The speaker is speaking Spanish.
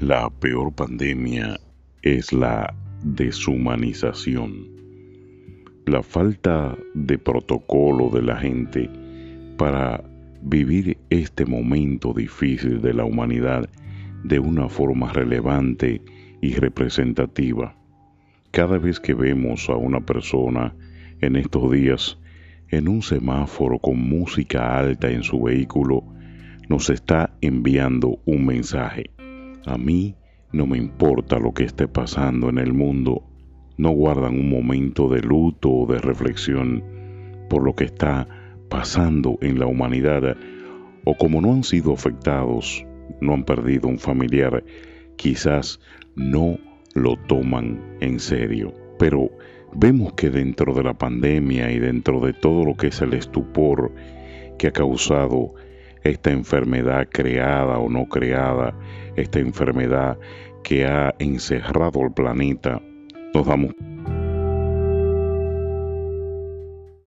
La peor pandemia es la deshumanización. La falta de protocolo de la gente para vivir este momento difícil de la humanidad de una forma relevante y representativa. Cada vez que vemos a una persona en estos días en un semáforo con música alta en su vehículo, nos está enviando un mensaje. A mí no me importa lo que esté pasando en el mundo. No guardan un momento de luto o de reflexión por lo que está pasando en la humanidad o como no han sido afectados, no han perdido un familiar, quizás no lo toman en serio. Pero vemos que dentro de la pandemia y dentro de todo lo que es el estupor que ha causado esta enfermedad creada o no creada, esta enfermedad que ha encerrado el planeta, nos damos